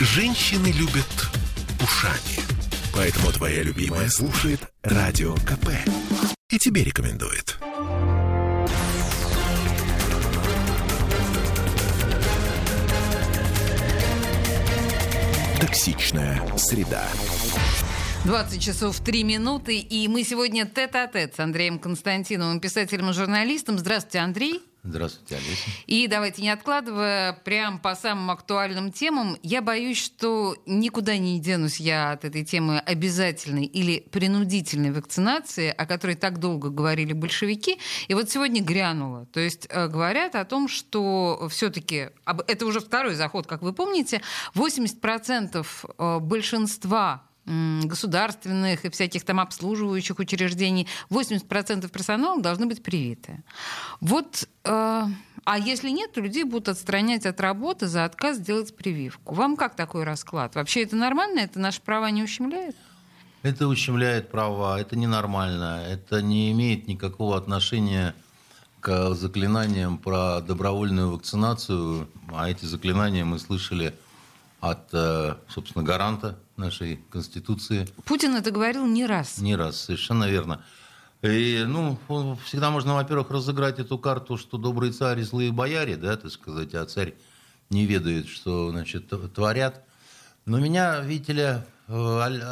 Женщины любят ушами. Поэтому твоя любимая слушает Радио КП. И тебе рекомендует. Токсичная среда. 20 часов 3 минуты, и мы сегодня тет-а-тет с Андреем Константиновым, писателем и журналистом. Здравствуйте, Андрей. Здравствуйте, Олеся. И давайте, не откладывая, прям по самым актуальным темам, я боюсь, что никуда не денусь я от этой темы обязательной или принудительной вакцинации, о которой так долго говорили большевики, и вот сегодня грянуло. То есть э, говорят о том, что все-таки, это уже второй заход, как вы помните, 80% э, большинства государственных и всяких там обслуживающих учреждений, 80% персонала должны быть привиты. Вот, э, а если нет, то людей будут отстранять от работы за отказ сделать прививку. Вам как такой расклад? Вообще это нормально? Это наши права не ущемляет? Это ущемляет права, это ненормально, это не имеет никакого отношения к заклинаниям про добровольную вакцинацию, а эти заклинания мы слышали от, э, собственно, гаранта нашей Конституции. Путин это говорил не раз. Не раз, совершенно верно. И, ну, всегда можно, во-первых, разыграть эту карту, что добрый царь и злые бояре, да, так сказать, а царь не ведает, что, значит, творят. Но меня, видите ли, э,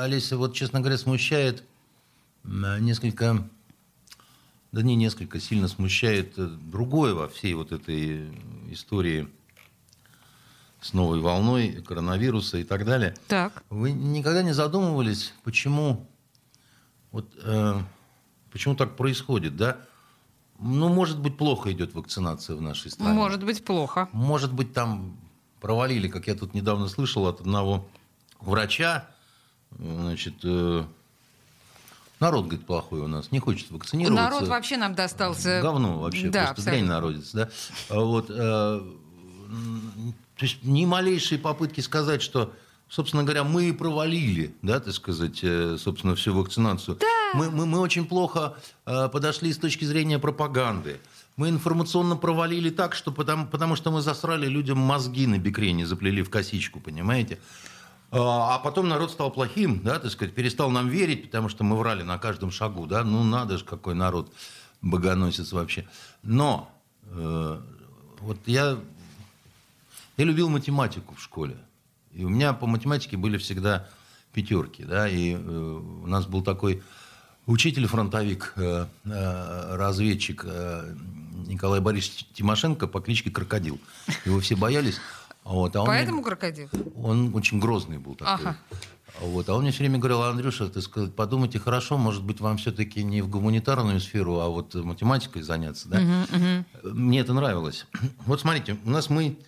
Олеся, вот, честно говоря, смущает несколько, да не несколько, сильно смущает другое во всей вот этой истории – с новой волной коронавируса и так далее. Так. Вы никогда не задумывались, почему, вот, э, почему так происходит, да? Ну, может быть, плохо идет вакцинация в нашей стране. Может быть, плохо. Может быть, там провалили, как я тут недавно слышал от одного врача, значит, э, народ, говорит, плохой у нас, не хочет вакцинироваться. Народ вообще нам достался... Говно вообще, да, просто дрянь народец, да? Вот, э, то есть ни малейшие попытки сказать, что, собственно говоря, мы провалили, да, так сказать, э, собственно, всю вакцинацию. Да. Мы, мы, мы очень плохо э, подошли с точки зрения пропаганды. Мы информационно провалили так, что потому, потому что мы засрали людям мозги на бикрене, заплели в косичку, понимаете? А, а потом народ стал плохим, да, так сказать, перестал нам верить, потому что мы врали на каждом шагу, да, ну надо же, какой народ богоносец вообще. Но э, вот я я любил математику в школе. И у меня по математике были всегда пятерки. Да? И э, у нас был такой учитель-фронтовик, э, э, разведчик э, Николай Борисович Тимошенко по кличке Крокодил. Его все боялись. Вот, а он Поэтому мне, крокодил? Он очень грозный был такой. Ага. Вот, а он мне все время говорил, Андрюша, ты сказать, подумайте хорошо, может быть, вам все-таки не в гуманитарную сферу, а вот математикой заняться. Да? Угу, угу. Мне это нравилось. Вот смотрите, у нас мы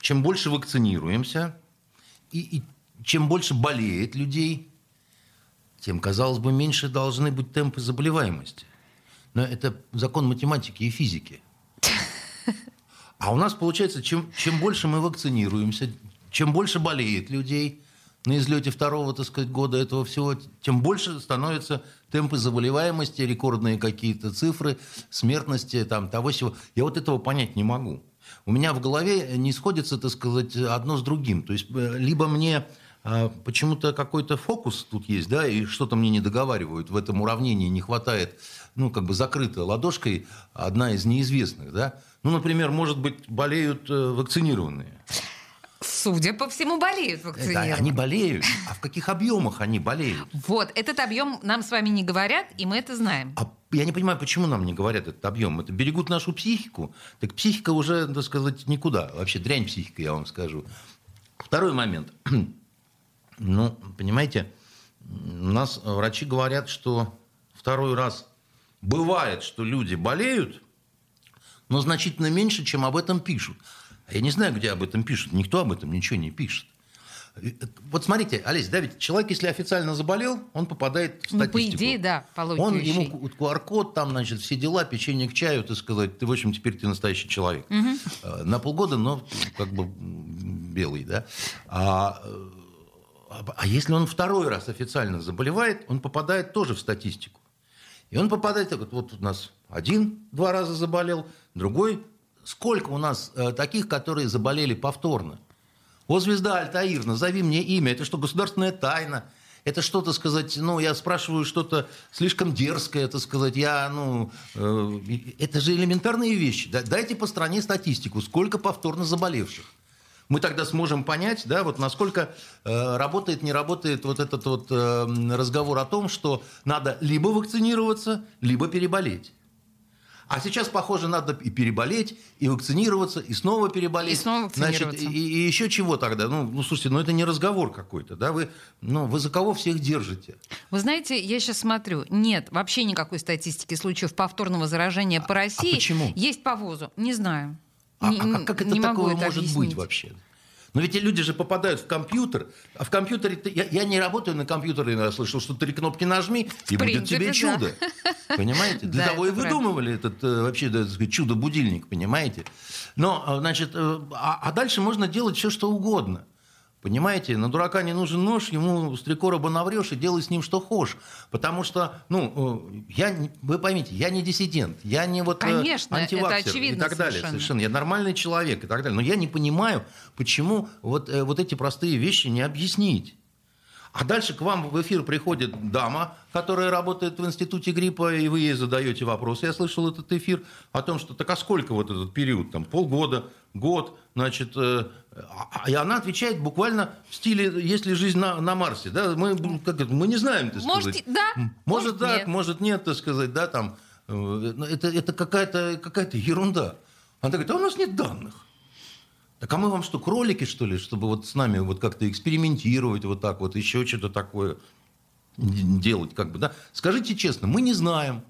чем больше вакцинируемся, и, и чем больше болеет людей, тем, казалось бы, меньше должны быть темпы заболеваемости. Но это закон математики и физики. А у нас получается, чем, чем больше мы вакцинируемся, чем больше болеет людей на излете второго, так сказать, года этого всего, тем больше становятся темпы заболеваемости, рекордные какие-то цифры, смертности, там, того всего. Я вот этого понять не могу у меня в голове не сходится, так сказать, одно с другим. То есть э, либо мне э, почему-то какой-то фокус тут есть, да, и что-то мне не договаривают, в этом уравнении не хватает, ну, как бы закрыта ладошкой одна из неизвестных, да. Ну, например, может быть, болеют э, вакцинированные. Судя по всему, болеют вакцинированные. Да, они болеют. А в каких объемах они болеют? Вот, этот объем нам с вами не говорят, и мы это знаем. А я не понимаю, почему нам не говорят этот объем. Это берегут нашу психику. Так психика уже, так сказать, никуда. Вообще дрянь психика, я вам скажу. Второй момент. Ну, понимаете, у нас врачи говорят, что второй раз бывает, что люди болеют, но значительно меньше, чем об этом пишут. Я не знаю, где об этом пишут. Никто об этом ничего не пишет. Вот смотрите, Олесь, да, ведь человек, если официально заболел, он попадает в статистику. Ну, по идее, да, по Он, ему QR-код, там, значит, все дела, печенье к чаю, так сказать, ты, в общем, теперь ты настоящий человек. Угу. На полгода, но как бы белый, да. А, а, а если он второй раз официально заболевает, он попадает тоже в статистику. И он попадает, вот, вот у нас один два раза заболел, другой. Сколько у нас э, таких, которые заболели повторно? О, звезда Альтаир, назови мне имя. Это что, государственная тайна? Это что-то сказать, ну, я спрашиваю что-то слишком дерзкое, это сказать, я, ну, э, это же элементарные вещи. Дайте по стране статистику, сколько повторно заболевших. Мы тогда сможем понять, да, вот насколько э, работает, не работает вот этот вот э, разговор о том, что надо либо вакцинироваться, либо переболеть. А сейчас, похоже, надо и переболеть, и вакцинироваться, и снова переболеть. И снова вакцинироваться. Значит, и, и еще чего тогда? Ну, ну, слушайте, ну это не разговор какой-то, да? Вы, ну, вы за кого всех держите? Вы знаете, я сейчас смотрю, нет вообще никакой статистики случаев повторного заражения по России. А почему? Есть по ВОЗу, не знаю. А, а как это не такое может объяснить. быть вообще? Но ведь люди же попадают в компьютер, а в компьютере... Я, я не работаю на компьютере, я слышал, что три кнопки нажми, и в будет принципе, тебе чудо. Да. Понимаете? Для того и выдумывали этот э, вообще чудо-будильник, понимаете? Но, э, значит, э, а, а дальше можно делать все, что угодно. Понимаете, на дурака не нужен нож, ему с три короба наврешь и делай с ним что хочешь. Потому что, ну, э, я, вы поймите, я не диссидент, я не вот э, Конечно, антиваксер это очевидно и так далее. Совершенно. совершенно. Я нормальный человек и так далее. Но я не понимаю, почему вот, э, вот эти простые вещи не объяснить. А дальше к вам в эфир приходит дама, которая работает в институте гриппа, и вы ей задаете вопрос. Я слышал этот эфир о том, что так а сколько вот этот период, там полгода, год, значит, э, а, и она отвечает буквально в стиле «Если жизнь на, на Марсе». Да? Мы, как это, мы не знаем, так может, сказать. Да, может, может так, нет. может нет, так сказать, да, там. Э, это, это какая-то какая ерунда. Она говорит, а у нас нет данных. Так а мы вам что, кролики, что ли, чтобы вот с нами вот как-то экспериментировать вот так вот, еще что-то такое делать, как бы, да? Скажите честно, мы не знаем.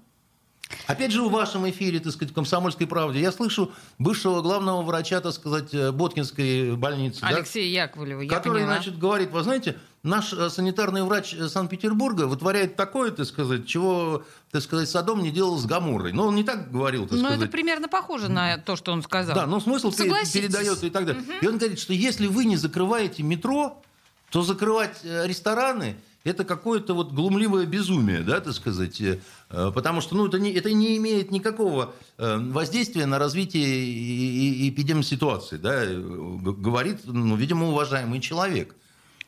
Опять же, в вашем эфире, так сказать, в «Комсомольской правде» я слышу бывшего главного врача, так сказать, э, Боткинской больницы. Алексея да, Яковлева, Который, поняла. значит, говорит, вы знаете, наш э, санитарный врач э, Санкт-Петербурга вытворяет такое, так сказать, чего, так сказать, Садом не делал с Гамурой. Но он не так говорил, так ну, сказать. Ну, это примерно похоже на то, что он сказал. Да, но смысл передает и так далее. Угу. И он говорит, что если вы не закрываете метро, то закрывать рестораны – это какое-то вот глумливое безумие, да, так сказать, э, потому что ну, это, не, это не имеет никакого э, воздействия на развитие эпидемситуации, да, говорит, ну, видимо, уважаемый человек,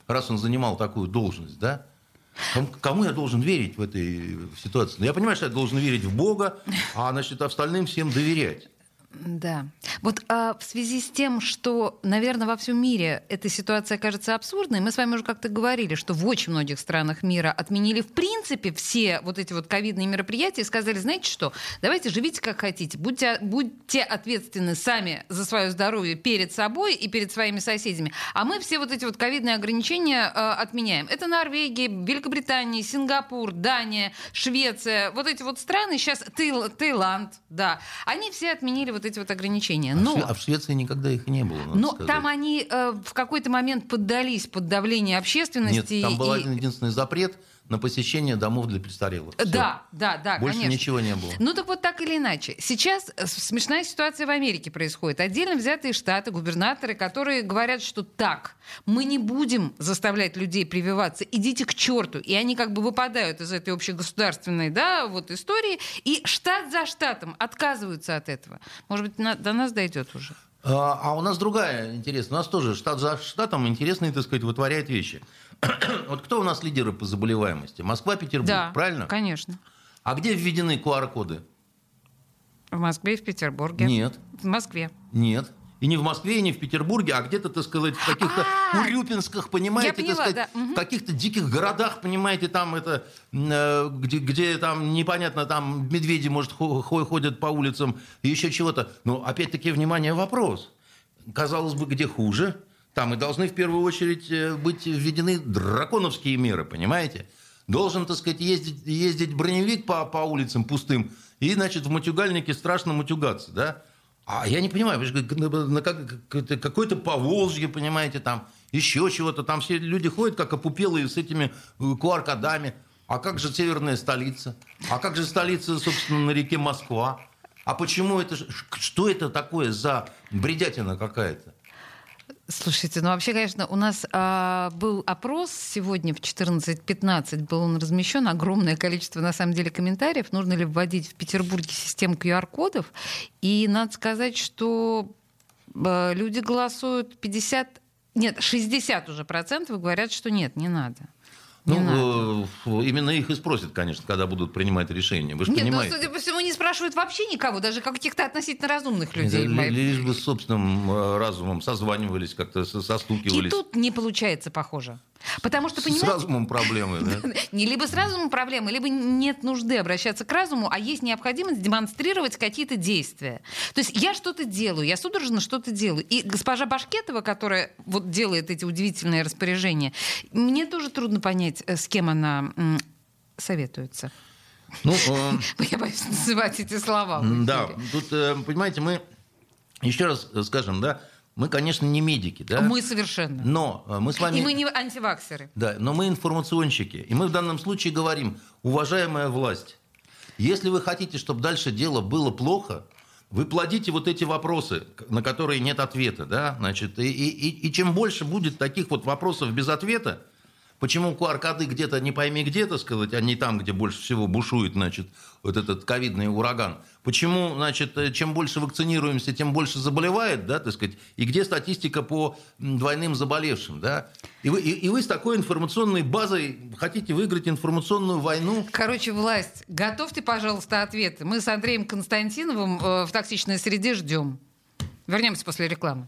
раз он занимал такую должность, да. Кому я должен верить в этой ситуации? Ну, я понимаю, что я должен верить в Бога, а значит, остальным всем доверять. Да. Вот а, в связи с тем, что, наверное, во всем мире эта ситуация кажется абсурдной, мы с вами уже как-то говорили, что в очень многих странах мира отменили в принципе все вот эти вот ковидные мероприятия и сказали, знаете что, давайте живите как хотите, будьте, будьте ответственны сами за свое здоровье перед собой и перед своими соседями, а мы все вот эти вот ковидные ограничения э, отменяем. Это Норвегия, Великобритания, Сингапур, Дания, Швеция, вот эти вот страны, сейчас Таил, Таиланд, да, они все отменили вот эти вот ограничения. А но, а в Швеции никогда их не было. Но сказать. там они э, в какой-то момент поддались под давление общественности. Нет, там и... был один единственный запрет – на посещение домов для престарелых. Все. Да, да, да, Больше конечно. ничего не было. Ну так вот так или иначе. Сейчас э, смешная ситуация в Америке происходит. Отдельно взятые штаты, губернаторы, которые говорят, что так, мы не будем заставлять людей прививаться, идите к черту. И они как бы выпадают из этой общегосударственной да, вот истории, и штат за штатом отказываются от этого. Может быть, на, до нас дойдет уже. А, а у нас другая интересная. У нас тоже штат за штатом интересные, так сказать, вытворяет вещи. вот кто у нас лидеры по заболеваемости? Москва, Петербург, да, правильно? конечно. А где введены QR-коды? В Москве и в Петербурге. Нет. В Москве. Нет. И не в Москве, и не в Петербурге, а где-то, так сказать, в каких-то а! Урюпинсках, понимаете, так сказать, в каких-то диких городах, понимаете, там это, э, где, где там непонятно, там медведи, может, ходят по улицам, и еще чего-то. Но опять-таки, внимание, вопрос. Казалось бы, где хуже? Там и должны в первую очередь э, быть введены драконовские меры, понимаете? Должен, так сказать, ездить, ездить броневик по, по улицам пустым и, значит, в матюгальнике страшно матюгаться, да? А я не понимаю, вы же на какое-то Поволжье, понимаете, там еще чего-то, там все люди ходят как опупелые с этими. Э, а как же северная столица? А как же столица, собственно, на реке Москва? А почему это, что это такое за бредятина какая-то? Слушайте, ну вообще, конечно, у нас а, был опрос сегодня в 14.15, был он размещен, огромное количество, на самом деле, комментариев, нужно ли вводить в Петербурге систему QR-кодов. И надо сказать, что а, люди голосуют 50 Нет, 60 уже процентов говорят, что нет, не надо. Не ну, надо. Э, именно их и спросят, конечно, когда будут принимать решения. Вы же Нет, ну, понимаете. ну, судя по всему, не спрашивают вообще никого, даже каких-то относительно разумных людей. Лишь, лишь бы с собственным э, разумом созванивались, как-то состукивались. И тут не получается, похоже. Потому что, понимаете... С разумом проблемы, да? Не либо с разумом проблемы, либо нет нужды обращаться к разуму, а есть необходимость демонстрировать какие-то действия. То есть я что-то делаю, я судорожно что-то делаю. И госпожа Башкетова, которая вот делает эти удивительные распоряжения, мне тоже трудно понять, э, с кем она советуется. Ну, э... Я боюсь называть эти слова. Да, тут, э, понимаете, мы еще раз скажем, да, мы, конечно, не медики, да? Мы совершенно. Но э, мы с вами... И мы не антиваксеры. Да, но мы информационщики. И мы в данном случае говорим, уважаемая власть, если вы хотите, чтобы дальше дело было плохо, вы плодите вот эти вопросы, на которые нет ответа, да, значит, и, и, и чем больше будет таких вот вопросов без ответа, Почему QR-коды где-то не пойми где, то сказать, а не там, где больше всего бушует, значит, вот этот ковидный ураган? Почему, значит, э, чем больше вакцинируемся, тем больше заболевает, да, так сказать, и где статистика по двойным заболевшим, да? И вы, и, и вы с такой информационной базой хотите выиграть информационную войну? Короче, власть, готовьте, пожалуйста, ответы. Мы с Андреем Константиновым э, в токсичной среде ждем. Вернемся после рекламы.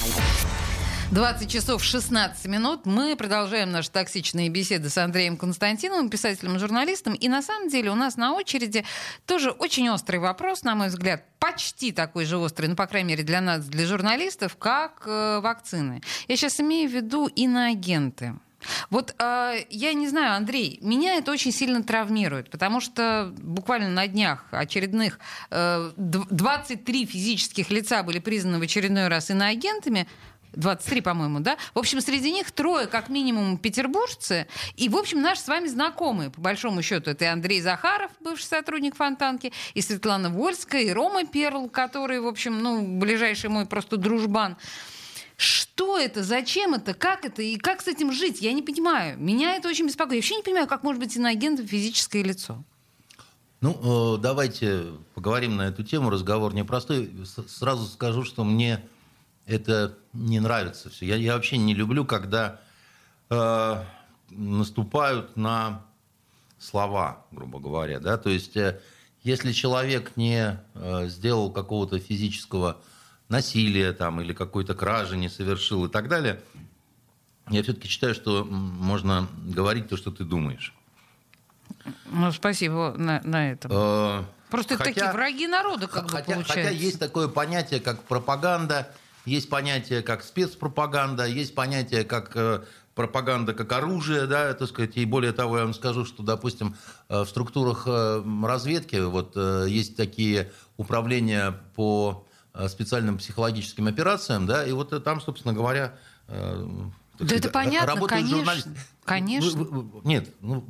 20 часов 16 минут. Мы продолжаем наши токсичные беседы с Андреем Константиновым, писателем и журналистом. И на самом деле у нас на очереди тоже очень острый вопрос, на мой взгляд, почти такой же острый, ну, по крайней мере, для нас, для журналистов, как э, вакцины. Я сейчас имею в виду иноагенты. Вот э, я не знаю, Андрей, меня это очень сильно травмирует, потому что буквально на днях очередных э, 23 физических лица были признаны в очередной раз иноагентами. 23, по-моему, да? В общем, среди них трое, как минимум, петербуржцы. И, в общем, наши с вами знакомые, по большому счету. Это и Андрей Захаров, бывший сотрудник Фонтанки, и Светлана Вольская, и Рома Перл, который, в общем, ну, ближайший мой просто дружбан. Что это, зачем это, как это и как с этим жить? Я не понимаю. Меня это очень беспокоит. Я вообще не понимаю, как может быть иноагентом физическое лицо. Ну, э, давайте поговорим на эту тему. Разговор непростой. Сразу скажу, что мне это не нравится все. Я, я вообще не люблю, когда э, наступают на слова, грубо говоря. Да? То есть, э, если человек не э, сделал какого-то физического насилия там, или какой-то кражи не совершил и так далее, я все-таки считаю, что можно говорить то, что ты думаешь. Ну, спасибо на, на этом. Э, Просто хотя, такие враги народа, как хотя, бы получается. Хотя есть такое понятие, как пропаганда есть понятие как спецпропаганда, есть понятие как э, пропаганда как оружие, да, так сказать, и более того, я вам скажу, что, допустим, э, в структурах э, разведки вот есть такие управления по специальным психологическим операциям, да, и вот там, собственно говоря, да это понятно, конечно. Журналист. Конечно. Вы, вы, нет, ну,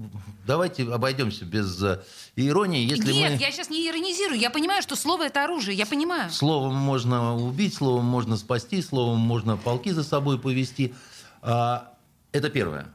давайте обойдемся без uh, иронии. Если нет, мы... я сейчас не иронизирую. Я понимаю, что слово это оружие. Я понимаю. Словом можно убить, словом можно спасти, словом можно полки за собой повести. А, это первое.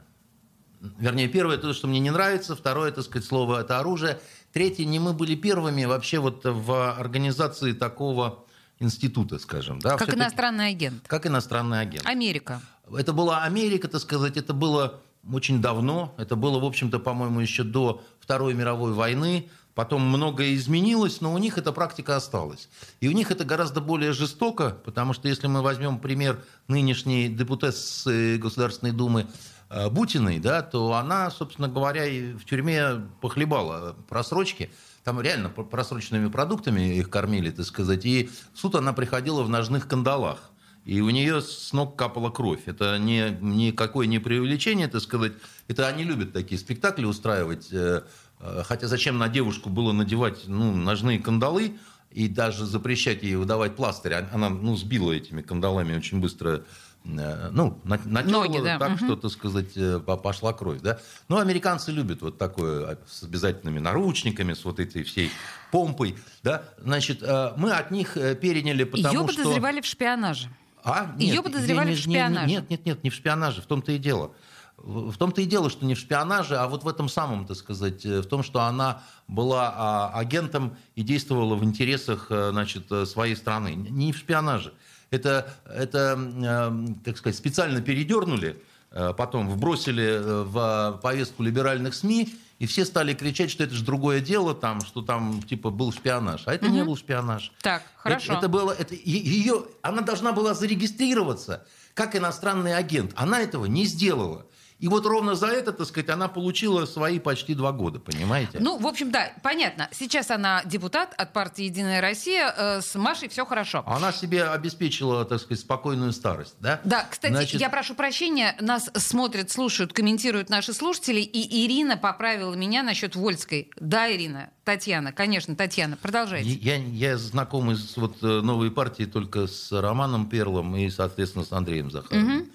Вернее, первое то, что мне не нравится. Второе, так сказать, слово это оружие. Третье, не мы были первыми вообще вот в организации такого института, скажем. Да, как иностранный агент. Как иностранный агент. Америка. Это была Америка, так сказать, это было очень давно. Это было, в общем-то, по-моему, еще до Второй мировой войны. Потом многое изменилось, но у них эта практика осталась. И у них это гораздо более жестоко, потому что если мы возьмем пример нынешней депутатсы Государственной Думы э, Бутиной, да, то она, собственно говоря, и в тюрьме похлебала просрочки. Там реально просроченными продуктами их кормили, так сказать. И в суд она приходила в ножных кандалах и у нее с ног капала кровь. Это не, никакое не преувеличение, так сказать. Это они любят такие спектакли устраивать. Э, э, хотя зачем на девушку было надевать ну, ножные кандалы? и даже запрещать ей выдавать пластырь. Она ну, сбила этими кандалами очень быстро э, ну, натерла Ноги, да. так, угу. что, так сказать, пошла кровь. Да? Но американцы любят вот такое а, с обязательными наручниками, с вот этой всей помпой. Да? Значит, мы от них переняли, потому Ее что... подозревали в шпионаже. А? Нет, Ее подозревали не, в шпионаже. Нет, нет, нет, не в шпионаже, в том-то и дело. В том-то и дело, что не в шпионаже, а вот в этом самом, так сказать, в том, что она была а, агентом и действовала в интересах значит, своей страны. Не в шпионаже. Это, это как сказать, специально передернули, потом вбросили в повестку либеральных СМИ, и все стали кричать, что это же другое дело, там, что там типа был шпионаж. А это угу. не был шпионаж. Так, хорошо. Это, это было, это, ее, она должна была зарегистрироваться как иностранный агент. Она этого не сделала. И вот ровно за это, так сказать, она получила свои почти два года, понимаете? Ну, в общем, да, понятно. Сейчас она депутат от партии «Единая Россия». Э, с Машей все хорошо. Она себе обеспечила, так сказать, спокойную старость, да? Да, кстати, Значит... я прошу прощения, нас смотрят, слушают, комментируют наши слушатели, и Ирина поправила меня насчет Вольской. Да, Ирина, Татьяна, конечно, Татьяна, продолжайте. Я, я знаком из вот, э, новой партии только с Романом Перлом и, соответственно, с Андреем Захаровым. Угу.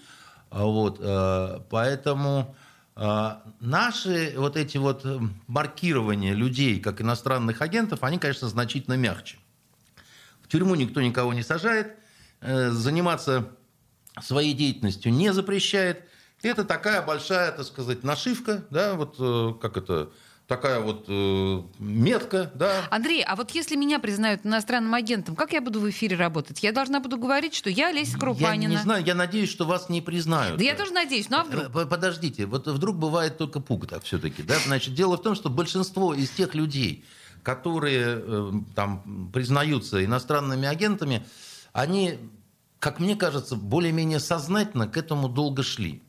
А вот, э, поэтому э, наши вот эти вот маркирования людей как иностранных агентов, они, конечно, значительно мягче. В тюрьму никто никого не сажает, э, заниматься своей деятельностью не запрещает. Это такая большая, так сказать, нашивка, да, вот как это, такая вот э, метка, да. Андрей, а вот если меня признают иностранным агентом, как я буду в эфире работать? Я должна буду говорить, что я Леся Крупанина. Я не знаю, я надеюсь, что вас не признают. Да я тоже надеюсь, ну а вдруг? Подождите, вот вдруг бывает только пуг так все-таки, да? Значит, дело в том, что большинство из тех людей, которые э, там признаются иностранными агентами, они, как мне кажется, более-менее сознательно к этому долго шли.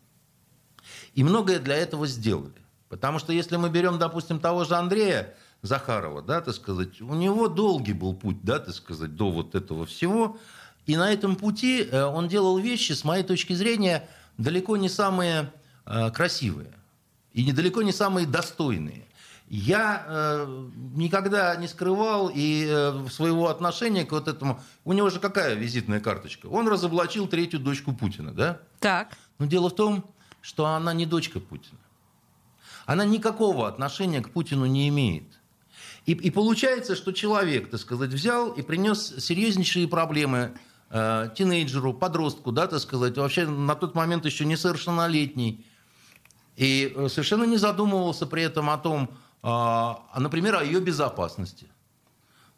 И многое для этого сделали. Потому что если мы берем, допустим, того же Андрея Захарова, да, так сказать, у него долгий был путь, да, так сказать, до вот этого всего. И на этом пути э, он делал вещи, с моей точки зрения, далеко не самые э, красивые и недалеко не самые достойные. Я э, никогда не скрывал и э, своего отношения к вот этому. У него же какая визитная карточка? Он разоблачил третью дочку Путина, да? Так. Но дело в том, что она не дочка Путина она никакого отношения к Путину не имеет. И, и получается, что человек, так сказать, взял и принес серьезнейшие проблемы э, тинейджеру, подростку, да, так сказать, вообще на тот момент еще несовершеннолетний, и э, совершенно не задумывался при этом о том, э, например, о ее безопасности.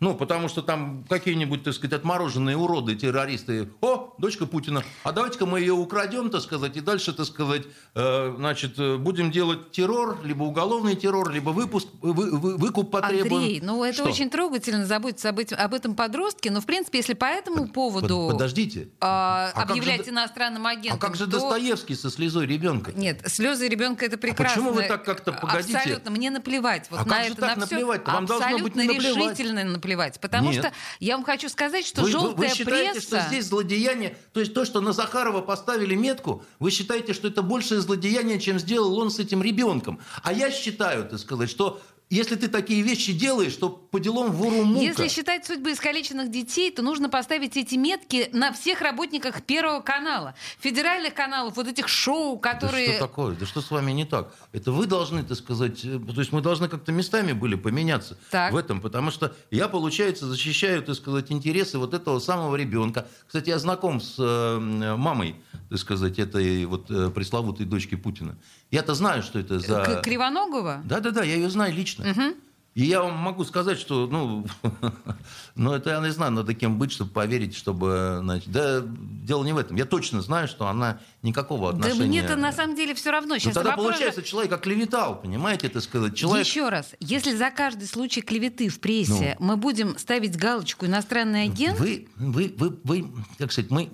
Ну, потому что там какие-нибудь, так сказать, отмороженные уроды, террористы. О, дочка Путина, а давайте-ка мы ее украдем, так сказать, и дальше, так сказать, э, значит, э, будем делать террор, либо уголовный террор, либо выпуск, вы, вы, выкуп потребуем. Андрей, ну это Что? очень трогательно заботиться об, об этом подростке, но, в принципе, если по этому поводу... Подождите. Э, а объявлять же, иностранным агентом... А как же то... Достоевский со слезой ребенка? Нет, слезы ребенка это прекрасно. А почему вы так как-то погодите? Абсолютно, мне наплевать. Вот а на как это, же так на наплевать? Все. Вам должно быть не наплевать. решительно наплевать. Потому Нет. что я вам хочу сказать, что вы, желтая вы, вы считаете, пресса... что здесь злодеяние, то есть то, что на Захарова поставили метку, вы считаете, что это большее злодеяние, чем сделал он с этим ребенком. А я считаю, так сказать, что если ты такие вещи делаешь, то по делам вору мука. Если считать судьбы искалеченных детей, то нужно поставить эти метки на всех работниках Первого канала, федеральных каналов, вот этих шоу, которые... Да что такое? Да что с вами не так? Это вы должны, так сказать... Э, то есть мы должны как-то местами были поменяться так. в этом, потому что я, получается, защищаю, так сказать, интересы вот этого самого ребенка. Кстати, я знаком с э, мамой, так сказать, этой вот э, пресловутой дочки Путина. Я-то знаю, что это за... Кривоногова? Да-да-да, я ее знаю лично. Угу. И я вам могу сказать, что, ну, ну, это я не знаю, надо кем быть, чтобы поверить, чтобы, значит, да, дело не в этом. Я точно знаю, что она никакого отношения... Да мне-то на самом деле все равно. Сейчас ну, тогда вопрос... получается, человек оклеветал, понимаете, это сказать. Человек... Еще раз, если за каждый случай клеветы в прессе ну, мы будем ставить галочку «иностранный агент»... Вы, вы, вы, вы, как сказать, мы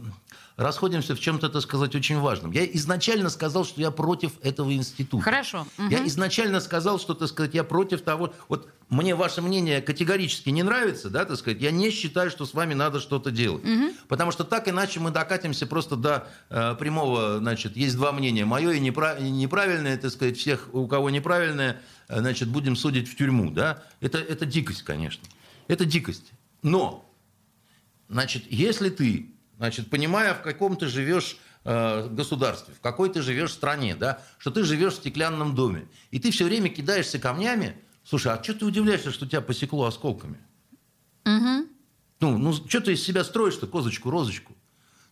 расходимся в чем-то, так сказать, очень важном. Я изначально сказал, что я против этого института. Хорошо. Угу. Я изначально сказал, что, так сказать, я против того... Вот мне ваше мнение категорически не нравится, да, так сказать, я не считаю, что с вами надо что-то делать. Угу. Потому что так иначе мы докатимся просто до э, прямого, значит, есть два мнения. Мое и, неправ... и неправильное, так сказать, всех, у кого неправильное, э, значит, будем судить в тюрьму, да. Это, это дикость, конечно. Это дикость. Но, значит, если ты, значит, понимая, в каком ты живешь э, государстве, в какой ты живешь стране, да, что ты живешь в стеклянном доме, и ты все время кидаешься камнями, слушай, а что ты удивляешься, что тебя посекло осколками? Угу. Ну, ну что ты из себя строишь-то, козочку-розочку?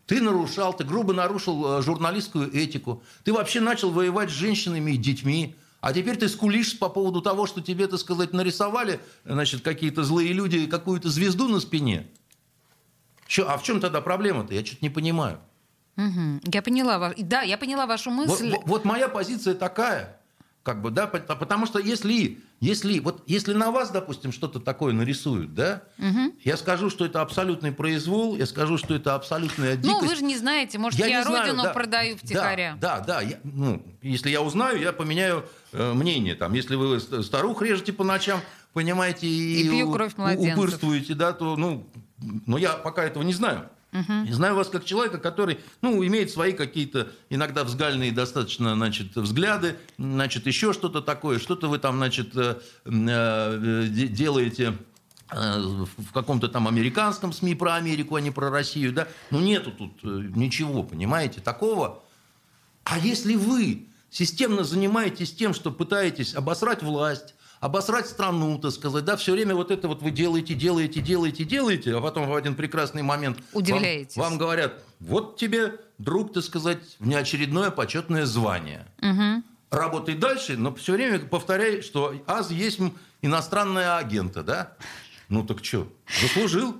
Ты нарушал, ты грубо нарушил э, журналистскую этику. Ты вообще начал воевать с женщинами и детьми. А теперь ты скулишь по поводу того, что тебе, так сказать, нарисовали, значит, какие-то злые люди какую-то звезду на спине. Чё, а в чем тогда проблема-то? Я что-то не понимаю. Угу. Я поняла. Да, я поняла вашу мысль. Вот, вот моя позиция такая. Как бы, да, потому что если, если, вот, если на вас, допустим, что-то такое нарисуют, да, угу. я скажу, что это абсолютный произвол, я скажу, что это абсолютная дикость. Ну, вы же не знаете, может, я, я родину знаю, да, продаю втихаря. Да, да, да. Я, ну, если я узнаю, я поменяю э, мнение. Там, если вы старух режете по ночам, понимаете, и, и пью кровь упырствуете, да, то, ну, но я пока этого не знаю. Угу. знаю вас как человека, который, ну, имеет свои какие-то иногда взгальные достаточно, значит, взгляды, значит, еще что-то такое, что-то вы там, значит, э, э, делаете э, в каком-то там американском СМИ про Америку, а не про Россию, да, ну, нету тут ничего, понимаете, такого. А если вы системно занимаетесь тем, что пытаетесь обосрать власть, обосрать страну, так сказать, да, все время вот это вот вы делаете, делаете, делаете, делаете, а потом в один прекрасный момент Удивляетесь. Вам, вам говорят, вот тебе, друг, так сказать, внеочередное почетное звание. Угу. Работай дальше, но все время повторяй, что АЗ есть иностранная агента, да? Ну так что, заслужил?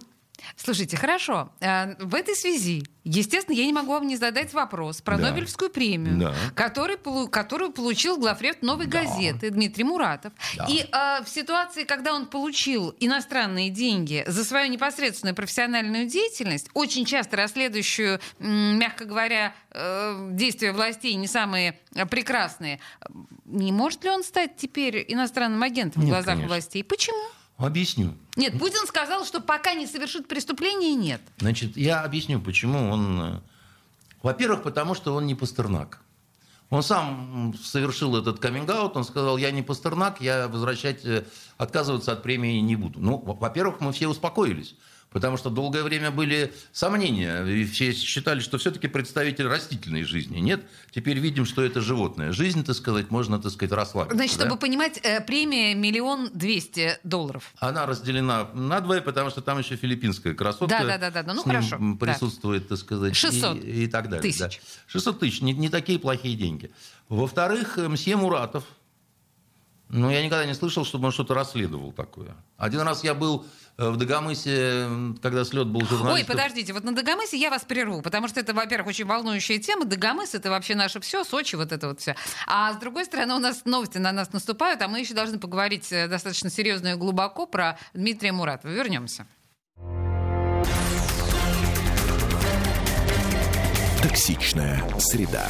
Слушайте, хорошо. Э, в этой связи, естественно, я не могу вам не задать вопрос про да. Нобелевскую премию, да. который, которую получил главред «Новой да. газеты» Дмитрий Муратов. Да. И э, в ситуации, когда он получил иностранные деньги за свою непосредственную профессиональную деятельность, очень часто расследующую, мягко говоря, э, действия властей не самые прекрасные, не может ли он стать теперь иностранным агентом Нет, в глазах конечно. властей? Почему? Объясню. Нет, Путин сказал, что пока не совершит преступление, нет. Значит, я объясню, почему он... Э, во-первых, потому что он не Пастернак. Он сам совершил этот каминг он сказал, я не Пастернак, я возвращать, э, отказываться от премии не буду. Ну, во-первых, мы все успокоились потому что долгое время были сомнения, и все считали, что все-таки представитель растительной жизни. Нет, теперь видим, что это животное. Жизнь, так сказать, можно, так сказать, расслабиться. Значит, да? чтобы понимать, э, премия миллион двести долларов. Она разделена на двое, потому что там еще филиппинская красотка. Да, да, да, да. ну с хорошо. присутствует, да. так сказать, 600 и, и так далее. Тысяч. Да. 600 тысяч, не, не такие плохие деньги. Во-вторых, э, мсье Муратов, ну, я никогда не слышал, чтобы он что-то расследовал такое. Один раз я был в Дагомысе, когда слет был журналистов... Ой, подождите, вот на Дагомысе я вас прерву, потому что это, во-первых, очень волнующая тема. Дагомыс — это вообще наше все, Сочи, вот это вот все. А с другой стороны, у нас новости на нас наступают, а мы еще должны поговорить э, достаточно серьезно и глубоко про Дмитрия Муратова. Вернемся. Токсичная среда.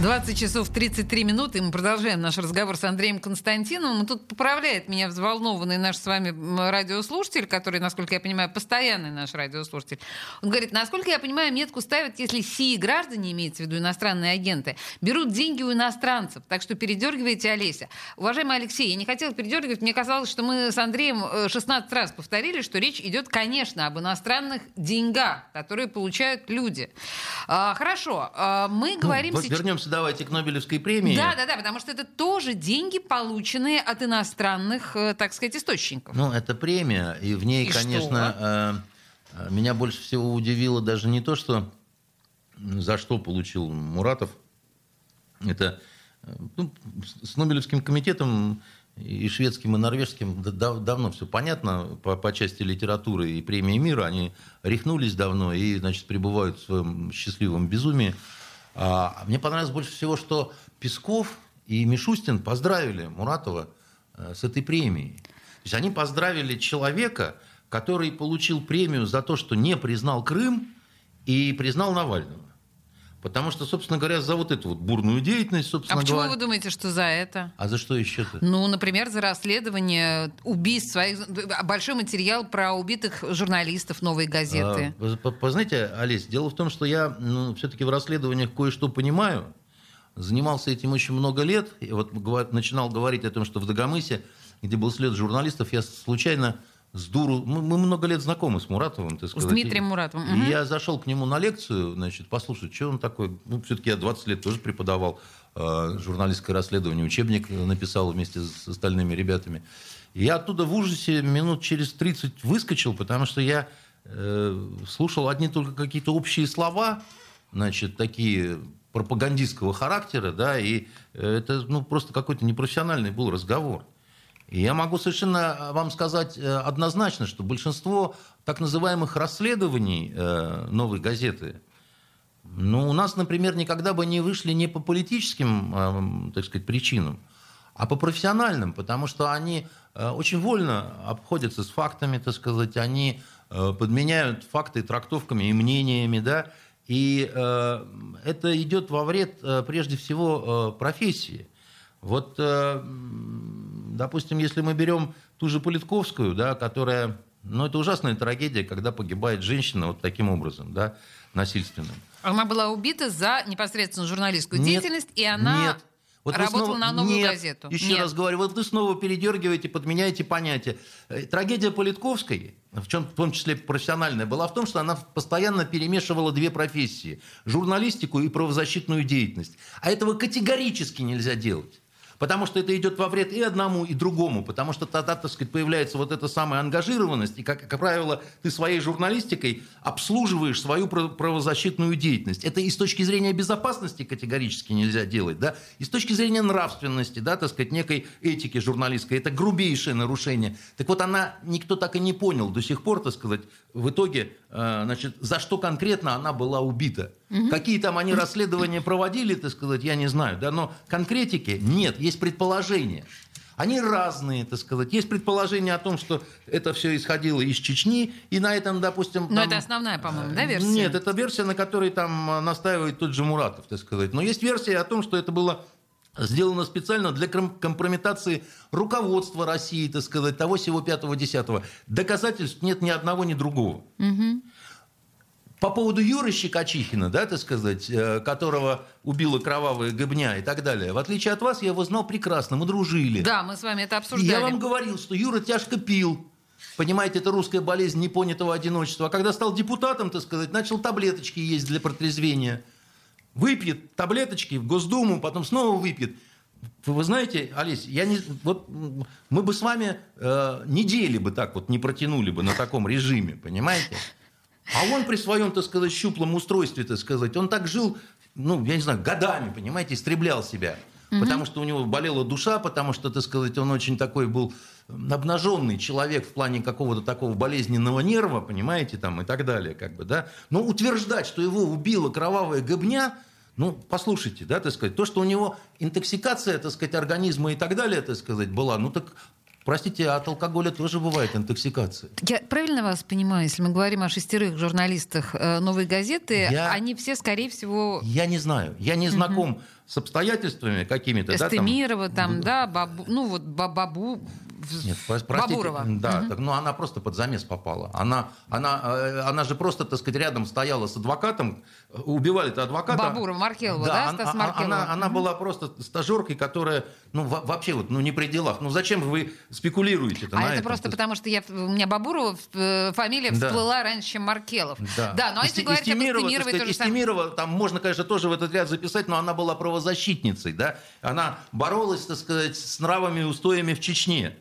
20 часов 33 минуты, и мы продолжаем наш разговор с Андреем Константиновым. Тут поправляет меня взволнованный наш с вами радиослушатель, который, насколько я понимаю, постоянный наш радиослушатель. Он говорит, насколько я понимаю, метку ставят, если сии граждане, имеется в виду иностранные агенты, берут деньги у иностранцев. Так что передергивайте Олеся. Уважаемый Алексей, я не хотела передергивать, мне казалось, что мы с Андреем 16 э, раз повторили, что речь идет, конечно, об иностранных деньгах, которые получают люди. А, хорошо, а, мы ну, говорим вот сейчас... Вернемся давайте к Нобелевской премии. Да, да, да, потому что это тоже деньги, полученные от иностранных, э, так сказать, источников. Ну, это премия, и в ней, и конечно, э, э, меня больше всего удивило даже не то, что за что получил Муратов. Это ну, с Нобелевским комитетом и шведским, и норвежским дав давно все понятно по, по части литературы и премии мира. Они рехнулись давно и, значит, пребывают в своем счастливом безумии. А, мне понравилось больше всего, что Песков и Мишустин поздравили Муратова э, с этой премией. То есть они поздравили человека, который получил премию за то, что не признал Крым и признал Навального. Потому что, собственно говоря, за вот эту вот бурную деятельность, собственно а почему говоря... вы думаете, что за это? А за что еще-то? Ну, например, за расследование убийств своих... Большой материал про убитых журналистов «Новой газеты». А, знаете, Олесь, дело в том, что я ну, все-таки в расследованиях кое-что понимаю. Занимался этим очень много лет. И вот начинал говорить о том, что в Дагомысе, где был след журналистов, я случайно с дуру... Мы, мы много лет знакомы с Муратовым, так сказать. С Дмитрием Муратовым. И угу. я зашел к нему на лекцию, значит, послушать, что он такой. Ну, все-таки я 20 лет тоже преподавал э, журналистское расследование, учебник написал вместе с остальными ребятами. И я оттуда в ужасе минут через 30 выскочил, потому что я э, слушал одни только какие-то общие слова, значит, такие пропагандистского характера, да, и это ну, просто какой-то непрофессиональный был разговор. И я могу совершенно э, вам сказать э, однозначно, что большинство так называемых расследований э, новой газеты, ну, у нас, например, никогда бы не вышли не по политическим, так сказать, причинам, а по профессиональным, потому что они очень вольно обходятся с фактами, так сказать, они подменяют факты трактовками и мнениями, да, и это идет во вред прежде всего профессии. Вот, э, допустим, если мы берем ту же Политковскую, да, которая, ну, это ужасная трагедия, когда погибает женщина вот таким образом, да, насильственным. Она была убита за непосредственно журналистскую нет, деятельность, и она нет. Вот Работала снова... на новую Нет, газету. Еще Нет. раз говорю, вот вы снова передергиваете, подменяете понятия. Э, трагедия Политковской, в, чем, в том числе профессиональная, была в том, что она постоянно перемешивала две профессии. Журналистику и правозащитную деятельность. А этого категорически нельзя делать. Потому что это идет во вред и одному, и другому. Потому что тогда, так сказать, появляется вот эта самая ангажированность. И, как, как правило, ты своей журналистикой обслуживаешь свою правозащитную деятельность. Это и с точки зрения безопасности категорически нельзя делать. Да? И с точки зрения нравственности, да, так сказать, некой этики журналистской. Это грубейшее нарушение. Так вот, она, никто так и не понял до сих пор, так сказать, в итоге, э, значит, за что конкретно она была убита. Угу. Какие там они расследования проводили, так сказать, я не знаю. Да, но конкретики нет, есть предположения. Они разные, так сказать. Есть предположение о том, что это все исходило из Чечни, и на этом, допустим... Но там... это основная, по-моему, да, версия? Нет, это версия, на которой там настаивает тот же Муратов, так сказать. Но есть версия о том, что это было сделано специально для компрометации руководства России, так сказать, того всего пятого-десятого. Доказательств нет ни одного, ни другого. Угу. По поводу Юры Щекочихина, да, так сказать, э, которого убила кровавая гыбня и так далее. В отличие от вас, я его знал прекрасно, мы дружили. Да, мы с вами это обсуждали. И я вам говорил, что Юра тяжко пил. Понимаете, это русская болезнь непонятого одиночества. А когда стал депутатом, так сказать, начал таблеточки есть для протрезвения. Выпьет таблеточки в Госдуму, потом снова выпьет. Вы знаете, Олесь, я не, вот мы бы с вами э, недели бы так вот не протянули бы на таком режиме, понимаете? А он при своем, так сказать, щуплом устройстве, так сказать, он так жил, ну, я не знаю, годами, понимаете, истреблял себя. Угу. Потому что у него болела душа, потому что, так сказать, он очень такой был обнаженный человек в плане какого-то такого болезненного нерва, понимаете, там и так далее, как бы, да. Но утверждать, что его убила кровавая гобня, ну, послушайте, да, так сказать, то, что у него интоксикация, так сказать, организма и так далее, так сказать, была, ну так Простите, от алкоголя тоже бывает интоксикация. Я правильно вас понимаю, если мы говорим о шестерых журналистах э, «Новой газеты», я, они все, скорее всего... Я не знаю, я не знаком угу. с обстоятельствами какими-то. Эстемирова, да, там, там да, бабу, ну вот бабу, нет, простите, Бабурова. Да, угу. так, ну она просто под замес попала. Она, она, э, она же просто, так сказать, рядом стояла с адвокатом, убивали это адвоката. Бабурова, Маркелова, да, да Стас Маркелова. Она, она была просто стажеркой, которая, ну вообще вот, ну не при делах. Ну зачем вы спекулируете? А это этом? просто потому, что я, у меня Бабурова э, фамилия да. всплыла раньше, чем Маркелов. Да, да но если говорить об Истемировой, то же Истемирова, там можно, конечно, тоже в этот ряд записать, но она была правозащитницей, да. Она боролась, так сказать, с нравами и устоями в Чечне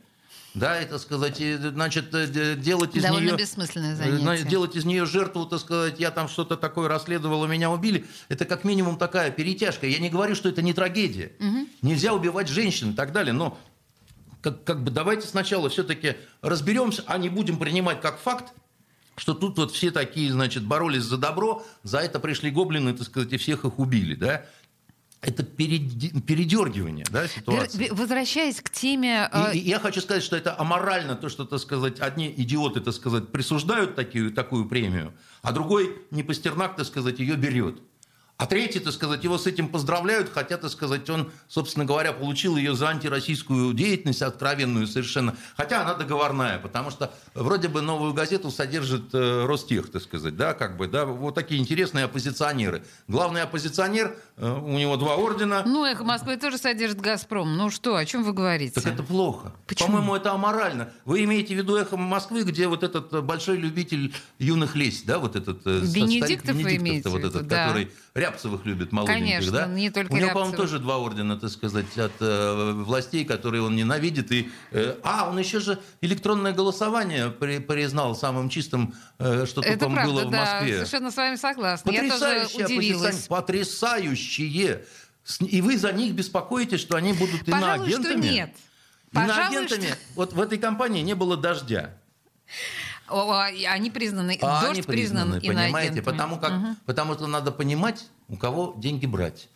да, это сказать, значит, э, делать из Довольно нее... бессмысленное э, занятие. Делать из нее жертву, так сказать, я там что-то такое расследовал, меня убили, это как минимум такая перетяжка. Я не говорю, что это не трагедия. Угу. Нельзя убивать женщин и так далее, но как, как бы давайте сначала все-таки разберемся, а не будем принимать как факт, что тут вот все такие, значит, боролись за добро, за это пришли гоблины, так сказать, и всех их убили, да? Это передергивание да, ситуации. Возвращаясь к теме... И, и я хочу сказать, что это аморально, то, что, так сказать, одни идиоты, так сказать, присуждают такую, такую премию, а другой не Пастернак, так сказать, ее берет. А третий, так сказать, его с этим поздравляют, хотя, так сказать, он, собственно говоря, получил ее за антироссийскую деятельность, откровенную совершенно. Хотя она договорная, потому что вроде бы новую газету содержит э, Ростех, так сказать, да, как бы, да, вот такие интересные оппозиционеры. Главный оппозиционер, э, у него два ордена. Ну, «Эхо Москвы» тоже содержит «Газпром». Ну что, о чем вы говорите? Так это плохо. Почему? По-моему, это аморально. Вы имеете в виду «Эхо Москвы», где вот этот э, большой любитель юных лесь, да, вот этот... э, Венедиктов вы имеете вот этот, да. который Рябцевых любит, молоденьких, Конечно, да? не только У него, по-моему, тоже два ордена, так сказать, от э, властей, которые он ненавидит. И, э, а, он еще же электронное голосование при- признал самым чистым, э, что Это только правда, было в да, Москве. совершенно с вами согласна. Я тоже удивилась. оппозиционеры, С- И вы за них беспокоитесь, что они будут Пожалуй, что иноагентами? нет. Пожалуй, Иноагентами. что- Вот в этой компании не было дождя. Они признаны, А дождь они признан признаны, понимаете? иноагентами. Потому, как, потому что надо понимать, у кого деньги брать.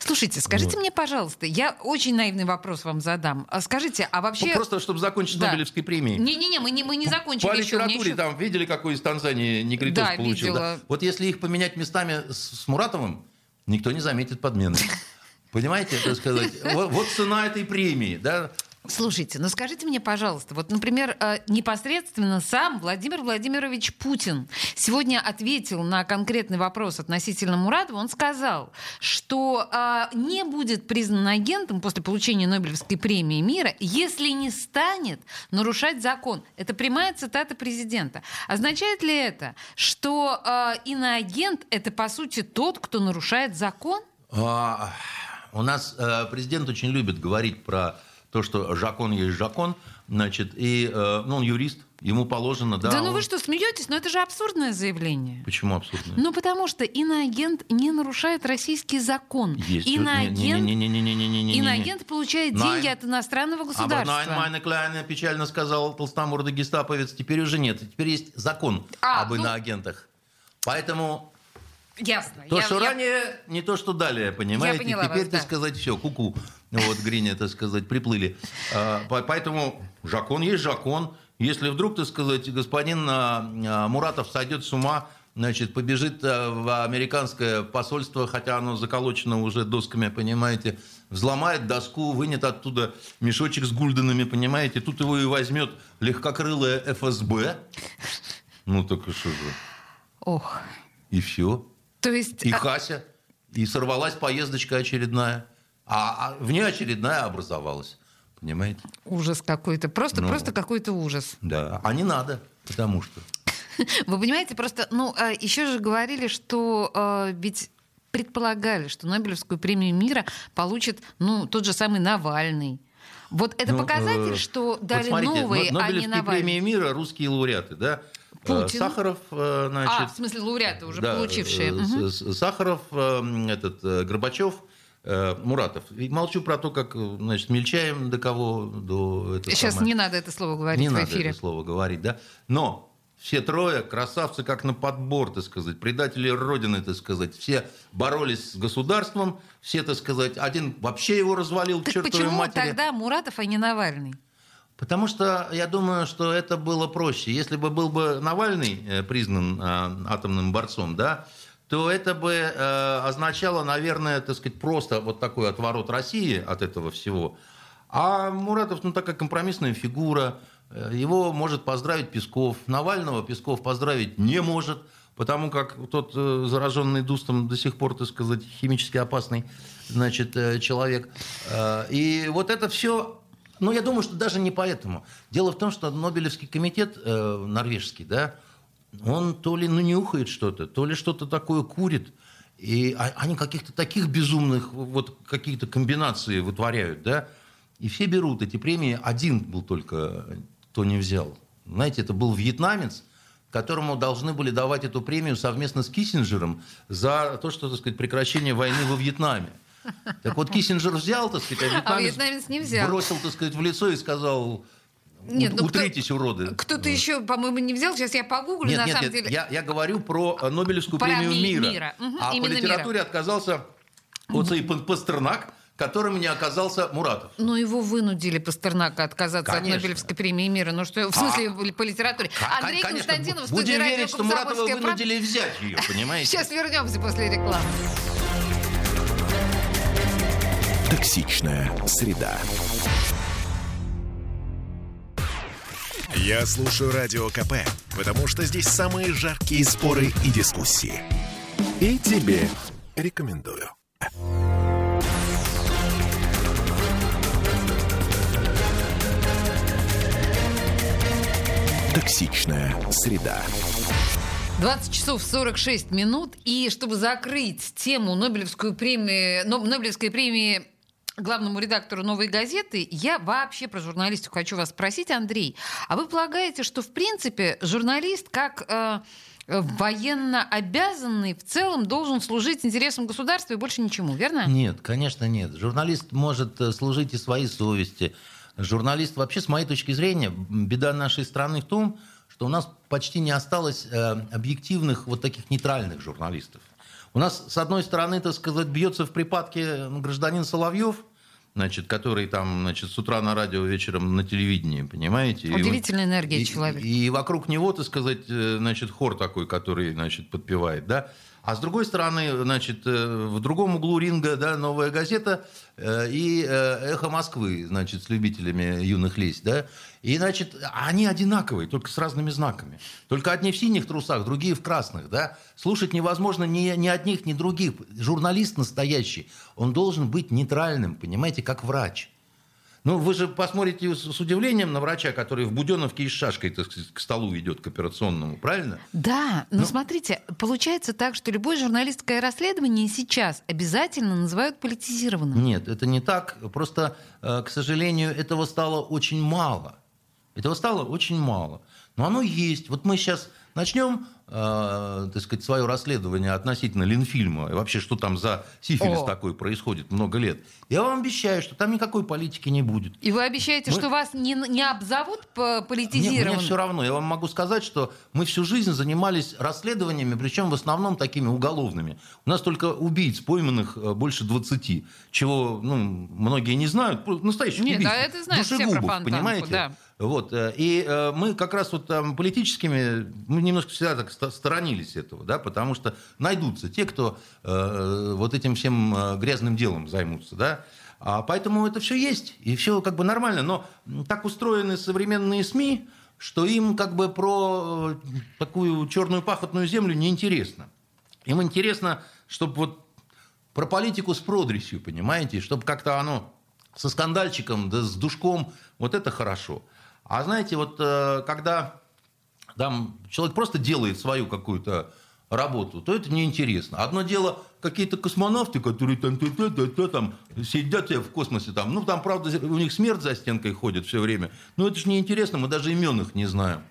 Слушайте, скажите Вот. мне, пожалуйста, я очень наивный вопрос вам задам. А Скажите, а вообще... Ну, Просто чтобы закончить Да. Нобелевской премией. Не-не-не, мы не, мы не закончили По еще. литературе еще- там видели, какой из Танзании Негритос Да, получил? видела. Вот если их поменять местами с, с Муратовым, никто не заметит подмены. Понимаете, так сказать? Вот, вот цена этой премии, да? Слушайте, ну скажите мне, пожалуйста, вот, например, э, непосредственно сам Владимир Владимирович Путин сегодня ответил на конкретный вопрос относительно Муратова. Он сказал, что э, не будет признан агентом после получения Нобелевской премии мира, если не станет нарушать закон. Это прямая цитата президента. Означает ли это, что э, иноагент это по сути тот, кто нарушает закон? А, у нас президент очень любит говорить про то, что Жакон есть Жакон, значит, и, э, ну, он юрист, Ему положено, да. Да ну он... вы что, смеетесь? Но это же абсурдное заявление. Почему абсурдное? Ну потому что иноагент не нарушает российский закон. Есть. Иноагент, иноагент получает деньги от иностранного а государства. Об Найн Кляйна печально сказал толстомордый гестаповец. Теперь уже нет. Теперь есть закон а, об ну... иноагентах. Поэтому Ясно. То, я, что я... ранее, не то, что далее, понимаете? Я поняла Теперь, вас, так да. сказать, все, куку. -ку. Вот, Гриня, так сказать, приплыли. А, по- Поэтому закон есть закон. Если вдруг, так сказать, господин а, а, Муратов сойдет с ума, значит, побежит в американское посольство, хотя оно заколочено уже досками, понимаете, взломает доску, вынет оттуда мешочек с гульденами, понимаете, тут его и возьмет легкокрылая ФСБ. Ну, так и что же. Ох. И все. То есть... И а, Хася. И сорвалась поездочка очередная. А, а внеочередная образовалась. Понимаете? Ужас какой-то. Просто, Ну. просто какой-то ужас. Да. А не надо, потому что. Вы понимаете, просто, ну, а, еще же говорили, что а, ведь предполагали, что Нобелевскую премию мира получит, ну, тот же самый Навальный. Вот это Ну, показатель, э, что вот дали смотрите, новые, Но- а не Нобелевские Навальный. премии мира, русские лауреаты, да? Э, Путин. Сахаров, э, А, значит... в смысле лауреаты уже да, получившие. с- Сахаров, этот, Горбачев, Муратов. И молчу про то, как, э, значит, мельчаем до кого, до... это Сейчас самое. не надо это слово говорить Не в надо эфире. это слово говорить, да? Но все трое красавцы как на подбор, так сказать, предатели Родины, так сказать. Все боролись с государством, все, так сказать, один вообще его развалил к Так чертовой почему матери. тогда Муратов, а не Навальный? Потому что я думаю, что это было проще. Если бы был бы Навальный э, признан э, атомным борцом, да, то это бы э, означало, наверное, так сказать, просто вот такой отворот России от этого всего. А Муратов, ну, такая компромиссная фигура, э, его может поздравить Песков. Навального Песков поздравить не может, потому как тот э, зараженный дустом до сих пор, так сказать, химически опасный, значит, э, человек. Э, И вот это все ну, я думаю, что даже не поэтому. Дело в том, что Нобелевский комитет э, норвежский, да, он то ли ну, нюхает что-то, то ли что-то такое курит. И а- они каких-то таких безумных вот какие-то комбинации вытворяют, да. И все берут эти премии. Один был только, кто не взял. Знаете, это был вьетнамец, которому должны были давать эту премию совместно с Киссинджером за то, что, так сказать, прекращение войны во Вьетнаме. Так вот, Киссинджер взял, так сказать, а вьетнамец, вьетнамец не взял. бросил, так сказать, в лицо и сказал, Нет, «Ут- ну кто- утритесь, уроды. Кто-то еще, по-моему, не взял. Сейчас я погуглю, Нет, на нет, самом нет, деле. я, я говорю про э, Нобелевскую Про премию ми- мира. мира. Мгм, А по литературе отказался вот и Пастернак, которым не оказался Муратов. Ну, его вынудили Пастернака отказаться Конечно. от Нобелевской премии мира. Ну, что, в смысле, по литературе. К- Андрей конечно, Константинов, будем студия радио верить, что Муратова вынудили взять ее, понимаете? Сейчас вернемся после рекламы. Токсичная среда. Я слушаю Радио КП, потому что здесь самые жаркие споры и дискуссии. И тебе рекомендую. Токсичная среда. 20 часов 46 минут. И чтобы закрыть тему Нобелевскую премию, Нобелевской премии главному редактору «Новой газеты», я вообще про журналистику хочу вас спросить, Андрей. А вы полагаете, что, в принципе, журналист как... Э, военно обязанный в целом должен служить интересам государства и больше ничему, верно? Нет, конечно нет. Журналист может э, служить и своей совести. Журналист вообще, с моей точки зрения, беда нашей страны в том, что у нас почти не осталось э, объективных вот таких нейтральных журналистов. У нас, с одной стороны, так сказать, бьется в припадке гражданин Соловьев, значит, который там, значит, с утра на радио, вечером на телевидении, понимаете? Удивительная и, энергия и, человека. И, и вокруг него, так сказать, э, значит, хор такой, который, значит, подпевает, да? А с другой стороны, значит, э, в другом углу ринга, да, новая газета э, и эхо Москвы, значит, с любителями юных лезть, да? И, значит, они одинаковые, только с разными знаками. Только одни в синих трусах, другие в красных, да? Слушать невозможно ни, ни одних, ни других. Журналист настоящий, он должен быть нейтральным, понимаете, как врач. Ну, вы же посмотрите с удивлением на врача, который в Буденовке и с шашкой так сказать, к столу идет, к операционному, правильно? Да, но ну, смотрите, получается так, что любое журналистское расследование сейчас обязательно называют политизированным. Нет, это не так. Просто, э, к сожалению, этого стало очень мало. Этого стало очень мало. Но оно есть. Вот мы сейчас начнем, э, так сказать, свое расследование относительно Ленфильма, и вообще, что там за сифилис О. такой происходит много лет. Я вам обещаю, что там никакой политики не будет. И вы обещаете, мы... что вас не, не обзовут политизированным? Мне, мне все равно. Я вам могу сказать, что мы всю жизнь занимались расследованиями, причем в основном такими уголовными. У нас только убийц пойманных э, больше 20, чего ну, многие не знают. Настоящих Нет, убийц. да, это знают все про Фонтанку, понимаете? Да. Вот. Э, и э, мы как раз вот там политическими, мы немножко всегда так сторонились этого, да, потому что найдутся те, кто э, вот этим всем грязным делом займутся, да. А поэтому это все есть, и все как бы нормально. Но так устроены современные СМИ, что им как бы про такую черную пахотную землю неинтересно. Им интересно, чтобы вот про политику с продресью, понимаете, чтобы как-то оно со скандальчиком, да с душком, вот это хорошо. А знаете, вот э, когда там человек просто делает свою какую-то работу, то это неинтересно. Одно дело какие-то космонавты, которые там, та, та, та, та, там сидят в космосе, там, ну там, правда, у них смерть за стенкой ходит все время. Но это же неинтересно, мы даже имен их не знаем.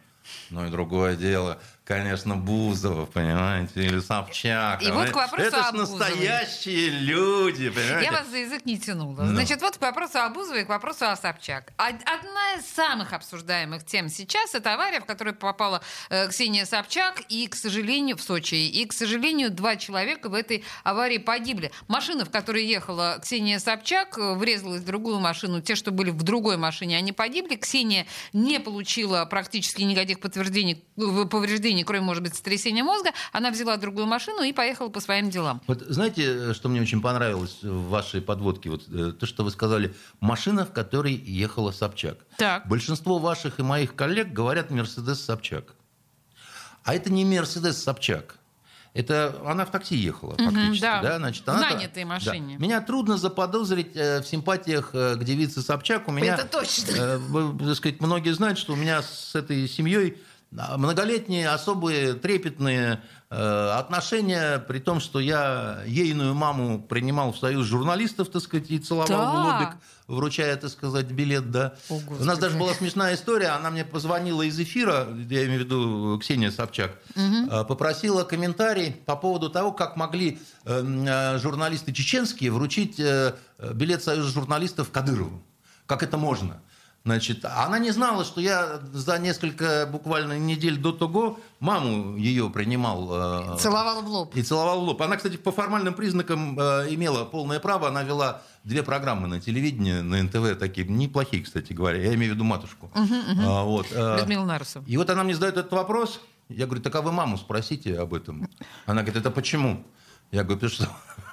Ну и другое дело, конечно, Бузова, понимаете, или Собчак. И вот к вопросу Это же настоящие люди, понимаете. Я вас за язык не тянула. Ну. Значит, вот к вопросу о Бузовой и к вопросу о Собчак. Одна из самых обсуждаемых тем сейчас это авария, в которую попала э, Ксения Собчак, и, к сожалению, в Сочи. И, к сожалению, два человека в этой аварии погибли. Машина, в которой ехала Ксения Собчак, э, врезалась в другую машину. Те, что были в другой машине, они погибли. Ксения не получила практически никаких подтверждений, э, повреждений состоянии, кроме, может быть, сотрясения мозга, она взяла другую машину и поехала по своим делам. Вот знаете, что мне очень понравилось в вашей подводке? Вот э, то, что вы сказали, машина, в которой ехала Собчак. Так. Большинство ваших и моих коллег говорят Мерседес Собчак. А это не Мерседес Собчак. Это она в такси ехала, фактически. да. да? Значит, она, Нанятой машине. Да. Меня трудно заподозрить э, в симпатиях э, к девице Собчак. У меня, Это точно. Э, так сказать, многие знают, что у меня с этой семьей многолетние особые трепетные э, отношения, при том, что я ейную маму принимал в союз журналистов, так сказать, и целовал да. в лобик, вручая, так сказать, билет, да. О, У нас даже была смешная история, она мне позвонила из эфира, я имею в виду Ксения Собчак, угу. попросила комментарий по поводу того, как могли э, журналисты чеченские вручить билет союза журналистов Кадырову. Как это можно? Значит, она не знала, что я за несколько буквально недель до того маму ее принимал. Э, целовал в лоб. И целовал в лоб. Она, кстати, по формальным признакам э, имела полное право. Она вела две программы на телевидении, на НТВ, такие неплохие, кстати говоря. Я имею в виду матушку. Угу, угу. А, вот. Э, Людмила Нарусова. И вот она мне задает этот вопрос. Я говорю, так а вы маму спросите об этом. Она говорит, это почему? Я говорю, ты что?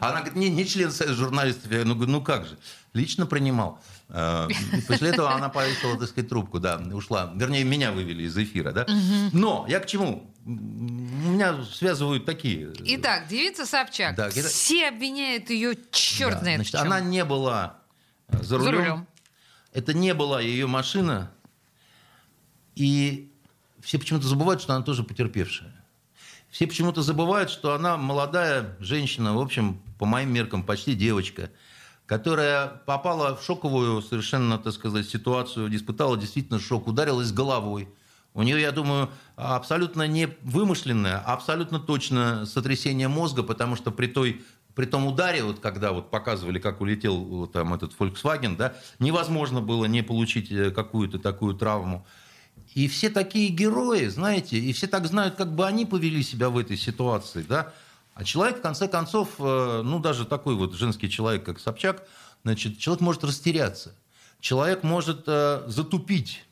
Она говорит, не, не член союза журналистов. Я говорю, ну как же? Лично принимал. Э, после этого она повесила, так сказать, трубку, да, ушла. Вернее, меня вывели из эфира, да. Но я к чему? Меня связывают такие... Итак, девица Собчак. Да. Все обвиняют ее черт да, знает значит, Она не была за рулем. за рулем. Это не была ее машина. И все почему-то забывают, что она тоже потерпевшая. Все почему-то забывают, что она молодая женщина, в общем, по моим меркам, почти девочка, которая попала в шоковую совершенно, так сказать, ситуацию, испытала действительно шок, ударилась головой. У нее, я думаю, абсолютно не вымышленное, а абсолютно точно сотрясение мозга, потому что при той при том ударе, вот когда вот показывали, как улетел там этот Volkswagen, да, невозможно было не получить э, какую-то такую травму. И все такие герои, знаете, и все так знают, как бы они повели себя в этой ситуации, да. А человек, в конце концов, э, ну, даже такой вот женский человек, как Собчак, значит, человек может растеряться. Человек может э, затупить.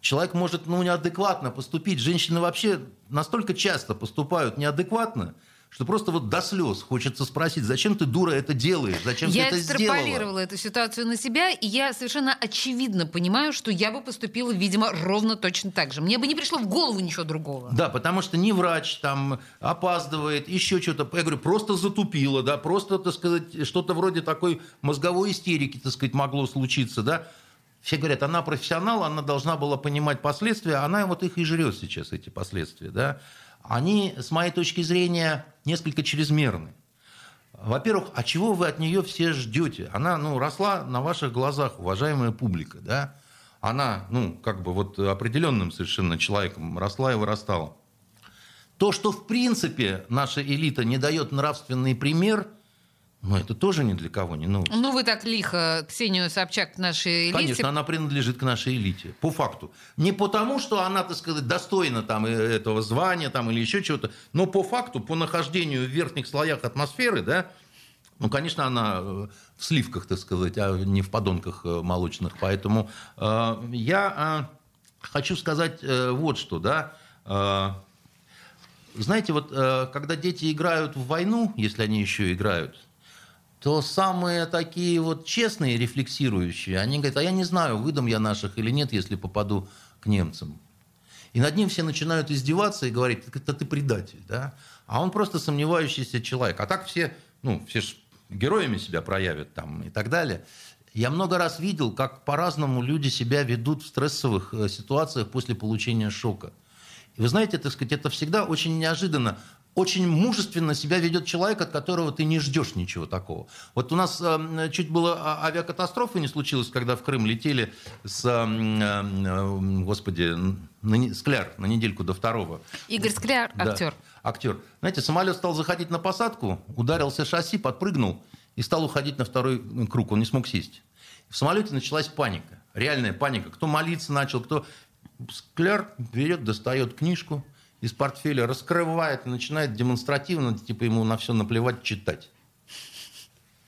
Человек может, ну, неадекватно поступить. Женщины вообще настолько часто поступают неадекватно, что просто вот до слез хочется спросить, зачем ты, дура, это делаешь? Зачем я ты это сделала? Я экстраполировала эту ситуацию на себя, и я совершенно очевидно понимаю, что я бы поступила, видимо, ровно точно так же. Мне бы не пришло в голову ничего другого. Да, потому что не врач там опаздывает, еще что-то. Я говорю, просто затупила, да, просто, так сказать, что-то вроде такой мозговой истерики, так сказать, могло случиться, да. Все говорят, она профессионал, она должна была понимать последствия, она вот их и жрет сейчас, эти последствия, да они, с моей точки зрения, несколько чрезмерны. Во-первых, а чего вы от нее все ждете? Она, ну, росла на ваших глазах, уважаемая публика, да? Она, ну, как бы вот определенным совершенно человеком росла и вырастала. То, что в принципе наша элита не дает нравственный пример – но это тоже ни для кого не новость. Ну, вы так лихо Ксению Собчак к нашей элите... Конечно, она принадлежит к нашей элите, по факту. Не потому, что она, так сказать, достойна там, э, этого звания там, или еще чего-то, но по факту, по нахождению в верхних слоях атмосферы, да, ну, конечно, она э, в сливках, так сказать, а не в подонках э, молочных. Поэтому э, я э, хочу сказать э, вот что, да. Э, знаете, вот э, когда дети играют в войну, если они еще играют, то самые такие вот честные, рефлексирующие, они говорят, а я не знаю, выдам я наших или нет, если попаду к немцам. И над ним все начинают издеваться и говорить, это ты предатель, да? А он просто сомневающийся человек. А так все, ну, все ж героями себя проявят там и так далее. Я много раз видел, как по-разному люди себя ведут в стрессовых э, ситуациях после получения шока. И вы знаете, так сказать, это всегда очень неожиданно очень мужественно себя ведет человек, от которого ты не ждешь ничего такого. Вот у нас э, чуть было а, авиакатастрофы не случилось, когда в Крым летели с, э, э, господи, на, Скляр на недельку до второго. Игорь Скляр, актер. Да, актер. Знаете, самолет стал заходить на посадку, ударился шасси, подпрыгнул и стал уходить на второй круг. Он не смог сесть. В самолете началась паника, реальная паника. Кто молиться начал, кто... Скляр берет, достает книжку, из портфеля раскрывает и начинает демонстративно, типа ему на все наплевать, читать.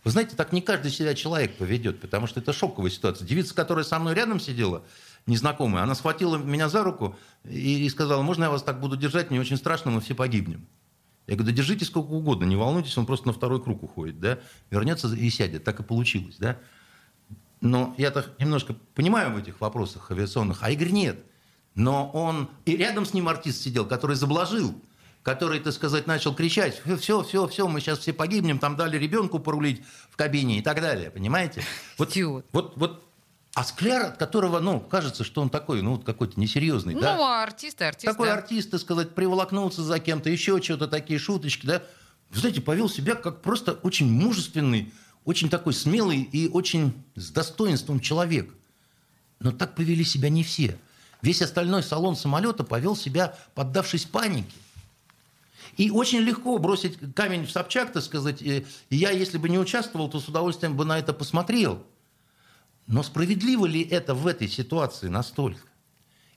Вы знаете, так не каждый себя человек поведет, потому что это шоковая ситуация. Девица, которая со мной рядом сидела, незнакомая, она схватила меня за руку и, и сказала, можно я вас так буду держать, мне очень страшно, мы все погибнем. Я говорю, да держите сколько угодно, не волнуйтесь, он просто на второй круг уходит, да, вернется и сядет, так и получилось, да. Но я-то немножко понимаю в этих вопросах авиационных, а Игорь нет – но он... И рядом с ним артист сидел, который заблажил, который, так сказать, начал кричать, все, все, все, мы сейчас все погибнем, там дали ребенку порулить в кабине и так далее, понимаете? Вот, вот, вот а Скляр, от которого, ну, кажется, что он такой, ну, какой-то несерьезный, ну, да? Ну, артист, артист, Такой да. артист, так сказать, приволокнулся за кем-то, еще что-то, такие шуточки, да? Вы знаете, повел себя как просто очень мужественный, очень такой смелый и очень с достоинством человек. Но так повели себя не все. Весь остальной салон самолета повел себя, поддавшись панике. И очень легко бросить камень в Собчак, так сказать. Я, если бы не участвовал, то с удовольствием бы на это посмотрел. Но справедливо ли это в этой ситуации настолько?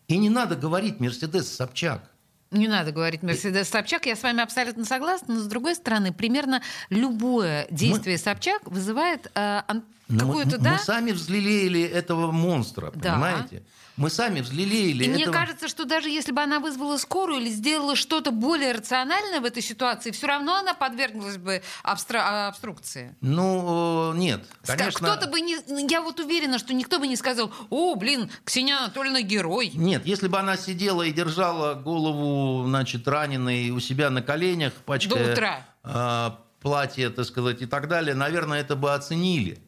И не надо говорить «Мерседес Собчак». Не надо говорить Мерседес Собчак, я с вами абсолютно согласна, но с другой стороны, примерно любое действие Мы... Собчак вызывает э, какую-то, мы, да? Мы сами взлелеяли этого монстра, Да. Мы сами взлелеяли И мне этого... кажется, что даже если бы она вызвала скорую или сделала что-то более рациональное в этой ситуации, все равно она подверглась бы обстра- обструкции. Ну, нет, конечно... Кто-то бы не... Я вот уверена, что никто бы не сказал, о, блин, Ксения Анатольевна герой. Нет, если бы она сидела и держала голову, значит, раненой у себя на коленях, пачкая... До утра. э, платье, так сказать, и так далее, наверное, это бы оценили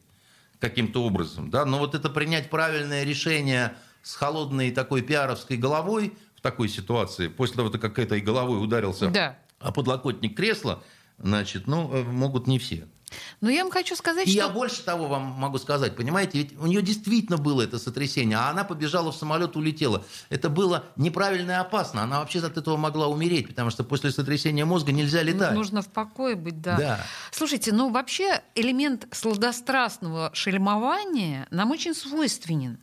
каким-то образом, да, но вот это принять правильное решение с холодной такой пиаровской головой в такой ситуации, после того, как этой головой ударился Да. а подлокотник кресла, значит, ну, э, могут не все. Но я вам хочу сказать, И что... я больше того вам могу сказать, понимаете, ведь у нее действительно было это сотрясение, а она побежала в самолет, улетела. Это было неправильно и опасно. Она вообще от этого могла умереть, потому что после сотрясения мозга нельзя летать. Нужно в покое быть, да. Да. Слушайте, ну вообще элемент сладострастного шельмования нам очень свойственен.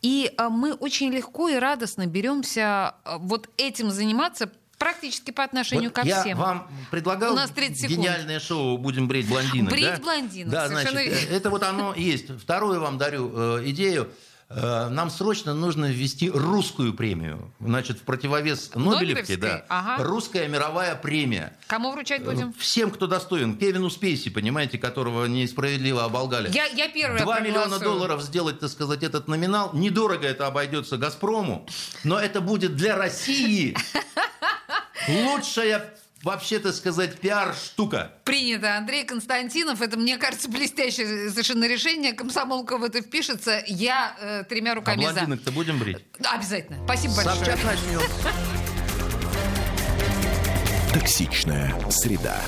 И а, мы очень легко и радостно беремся а, вот этим заниматься практически по отношению Вот ко я всем. вам предлагал У нас 30 секунд. гениальное шоу «Будем брить блондинок». Брить да? блондинок, Да, совершенно значит, верно. э, это вот оно есть. Вторую вам дарю э, идею. Э, Нам срочно нужно ввести русскую премию. Значит, в противовес Нобелевке, да, Ага. русская мировая премия. Кому вручать будем? Всем, кто достоин. Кевину Спейси, понимаете, которого несправедливо оболгали. Я, я первая 2 миллиона долларов сделать, так сказать, этот номинал. Недорого это обойдется «Газпрому», но это будет для России лучшая, вообще, так сказать, пиар-штука. Принято. Андрей Константинов. Это, мне кажется, блестящее совершенно решение. Комсомолка в это впишется. Я э, тремя А руками за. блондинок-то будем брить? Да, Обязательно. Спасибо большое. Собчак начнем. Токсичная среда.